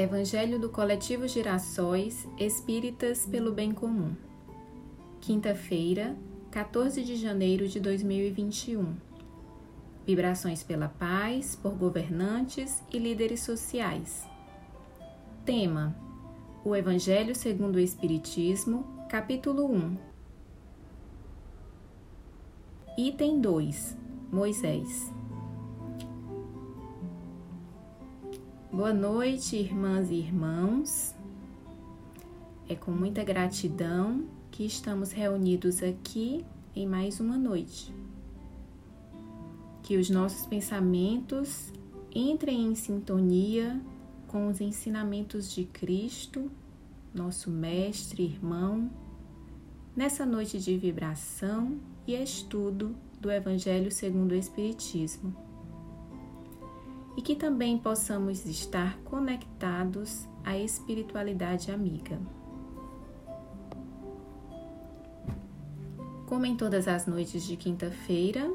Evangelho do Coletivo Girassóis Espíritas pelo Bem Comum. Quinta-feira, 14 de janeiro de 2021. Vibrações pela paz por governantes e líderes sociais. Tema: O Evangelho segundo o Espiritismo, capítulo 1. Item 2: Moisés. Boa noite, irmãs e irmãos. É com muita gratidão que estamos reunidos aqui em mais uma noite. Que os nossos pensamentos entrem em sintonia com os ensinamentos de Cristo, nosso Mestre, irmão, nessa noite de vibração e estudo do Evangelho segundo o Espiritismo e que também possamos estar conectados à espiritualidade amiga. Como em todas as noites de quinta-feira,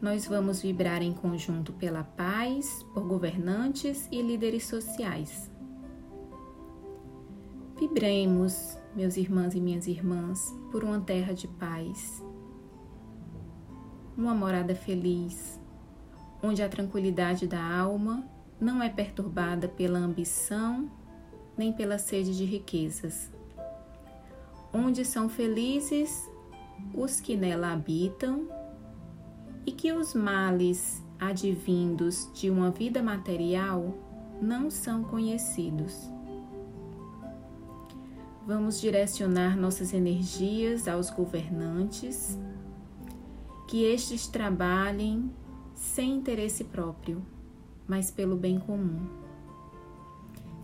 nós vamos vibrar em conjunto pela paz, por governantes e líderes sociais. Vibremos, meus irmãos e minhas irmãs, por uma terra de paz, uma morada feliz, onde a tranquilidade da alma não é perturbada pela ambição nem pela sede de riquezas, onde são felizes os que nela habitam e que os males advindos de uma vida material não são conhecidos. Vamos direcionar nossas energias aos governantes, que estes trabalhem sem interesse próprio, mas pelo bem comum.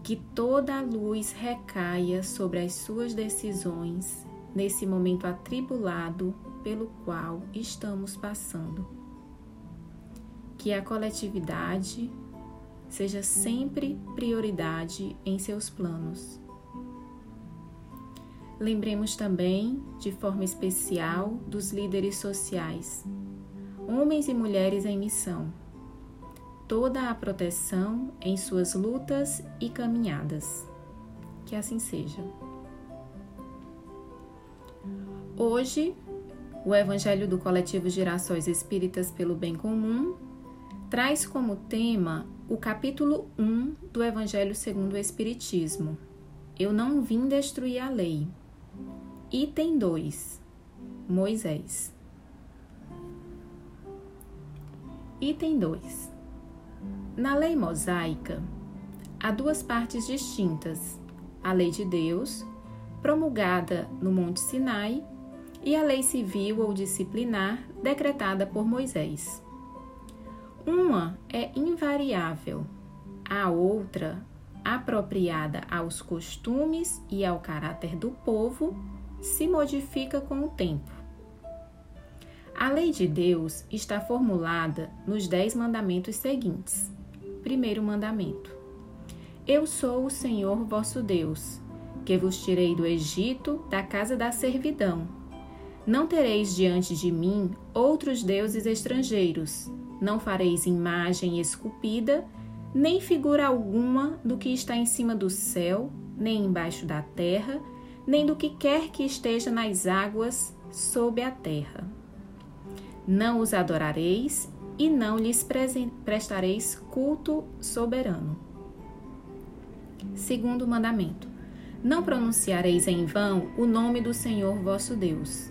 Que toda a luz recaia sobre as suas decisões nesse momento atribulado pelo qual estamos passando. Que a coletividade seja sempre prioridade em seus planos. Lembremos também, de forma especial, dos líderes sociais homens e mulheres em missão, toda a proteção em suas lutas e caminhadas. Que assim seja. Hoje, o Evangelho do Coletivo Girassóis Espíritas pelo Bem Comum traz como tema o capítulo 1 do Evangelho segundo o Espiritismo. Eu não vim destruir a lei. Item 2. Moisés. Item 2. Na lei mosaica, há duas partes distintas: a lei de Deus, promulgada no Monte Sinai, e a lei civil ou disciplinar decretada por Moisés. Uma é invariável, a outra, apropriada aos costumes e ao caráter do povo, se modifica com o tempo. A lei de Deus está formulada nos dez mandamentos seguintes. Primeiro mandamento: Eu sou o Senhor vosso Deus, que vos tirei do Egito, da casa da servidão. Não tereis diante de mim outros deuses estrangeiros. Não fareis imagem esculpida, nem figura alguma do que está em cima do céu, nem embaixo da terra, nem do que quer que esteja nas águas sob a terra. Não os adorareis e não lhes prestareis culto soberano. Segundo mandamento: Não pronunciareis em vão o nome do Senhor vosso Deus.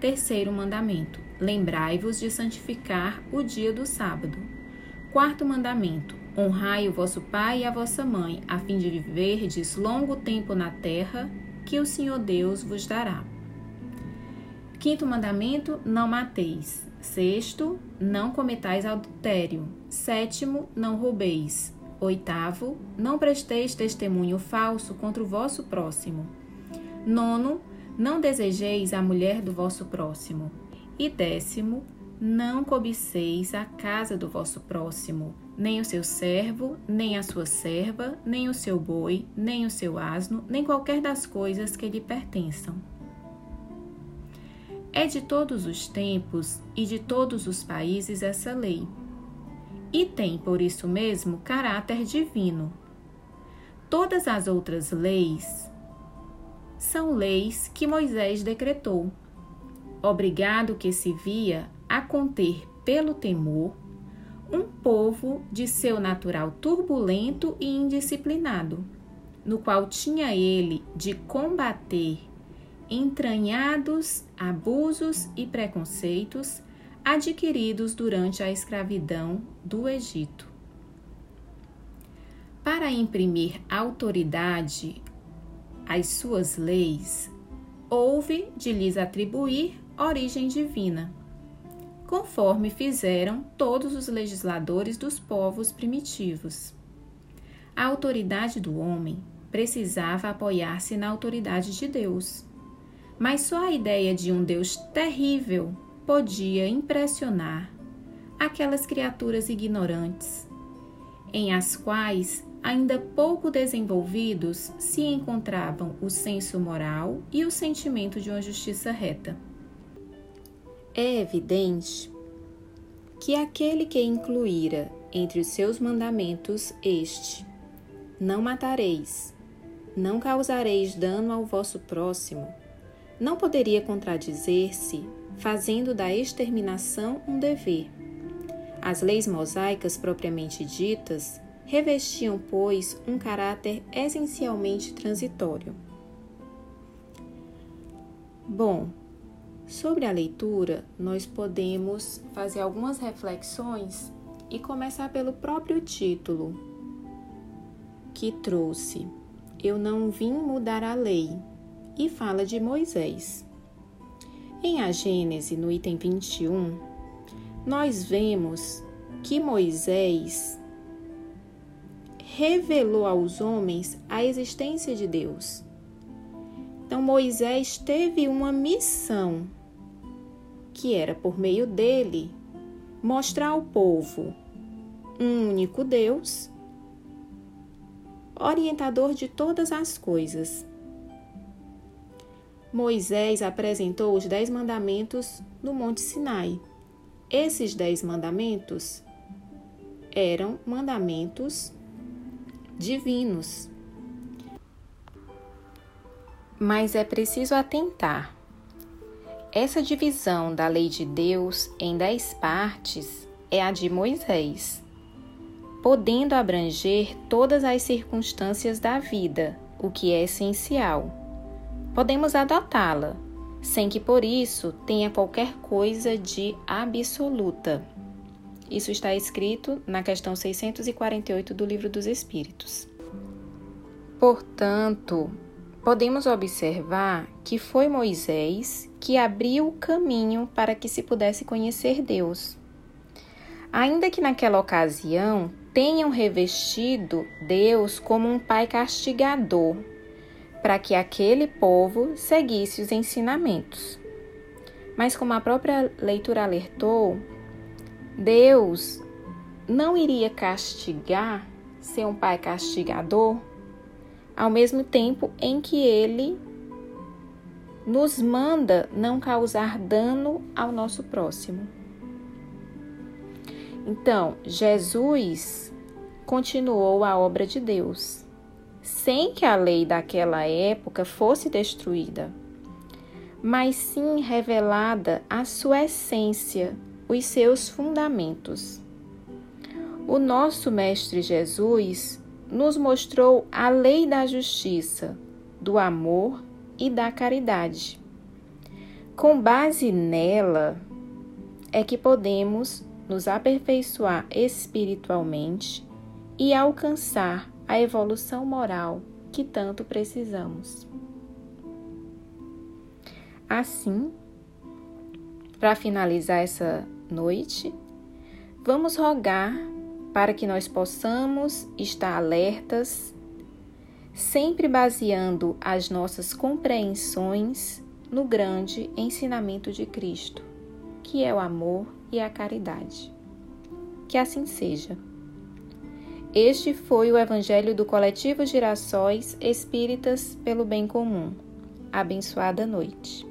Terceiro mandamento: Lembrai-vos de santificar o dia do sábado. Quarto mandamento: Honrai o vosso pai e a vossa mãe, a fim de viverdes longo tempo na terra que o Senhor Deus vos dará. Quinto mandamento: não mateis. Sexto: não cometais adultério. Sétimo: não roubeis. Oitavo: não presteis testemunho falso contra o vosso próximo. Nono: não desejeis a mulher do vosso próximo. E décimo: não cobiceis a casa do vosso próximo, nem o seu servo, nem a sua serva, nem o seu boi, nem o seu asno, nem qualquer das coisas que lhe pertençam é de todos os tempos e de todos os países essa lei. E tem, por isso mesmo, caráter divino, Todas as outras leis são leis que Moisés decretou, obrigado que se via a conter pelo temor um povo de seu natural turbulento e indisciplinado, no qual tinha ele de combater entranhados abusos e preconceitos adquiridos durante a escravidão do Egito. Para imprimir autoridade às suas leis, houve de lhes atribuir origem divina, conforme fizeram todos os legisladores dos povos primitivos. A autoridade do homem precisava apoiar-se na autoridade de Deus. Mas só a ideia de um Deus terrível podia impressionar aquelas criaturas ignorantes, em as quais ainda pouco desenvolvidos se encontravam o senso moral e o sentimento de uma justiça reta. É evidente que aquele que incluíra entre os seus mandamentos este: Não matareis, não causareis dano ao vosso próximo, não poderia contradizer-se, fazendo da exterminação um dever. As leis mosaicas propriamente ditas revestiam, pois, um caráter essencialmente transitório. Bom, sobre a leitura, nós podemos fazer algumas reflexões e começar pelo próprio título que trouxe Eu não vim mudar a lei e fala de Moisés. Em a Gênese, no item 21, nós vemos que Moisés revelou aos homens a existência de Deus. Então Moisés teve uma missão, que era por meio dele mostrar ao povo um único Deus, orientador de todas as coisas. Moisés apresentou os Dez Mandamentos no Monte Sinai. Esses Dez Mandamentos eram mandamentos divinos. Mas é preciso atentar. Essa divisão da lei de Deus em dez partes é a de Moisés, podendo abranger todas as circunstâncias da vida, o que é essencial. Podemos adotá-la, sem que por isso tenha qualquer coisa de absoluta. Isso está escrito na questão 648 do Livro dos Espíritos. Portanto, podemos observar que foi Moisés que abriu o caminho para que se pudesse conhecer Deus. Ainda que naquela ocasião tenham revestido Deus como um pai castigador, para que aquele povo seguisse os ensinamentos. Mas, como a própria leitura alertou, Deus não iria castigar, ser um pai castigador, ao mesmo tempo em que ele nos manda não causar dano ao nosso próximo. Então, Jesus continuou a obra de Deus, sem que a lei daquela época fosse destruída, mas sim revelada a sua essência os seus fundamentos. O nosso Mestre Jesus nos mostrou a lei da justiça, do amor e da caridade. Com base nela é que podemos nos aperfeiçoar espiritualmente e alcançar a evolução moral que tanto precisamos. Assim, para finalizar essa noite, vamos rogar para que nós possamos estar alertas, sempre baseando as nossas compreensões no grande ensinamento de Cristo, que é o amor e a caridade. Que assim seja. Este foi o Evangelho do Coletivo Girassóis Espíritas pelo Bem Comum. Abençoada noite.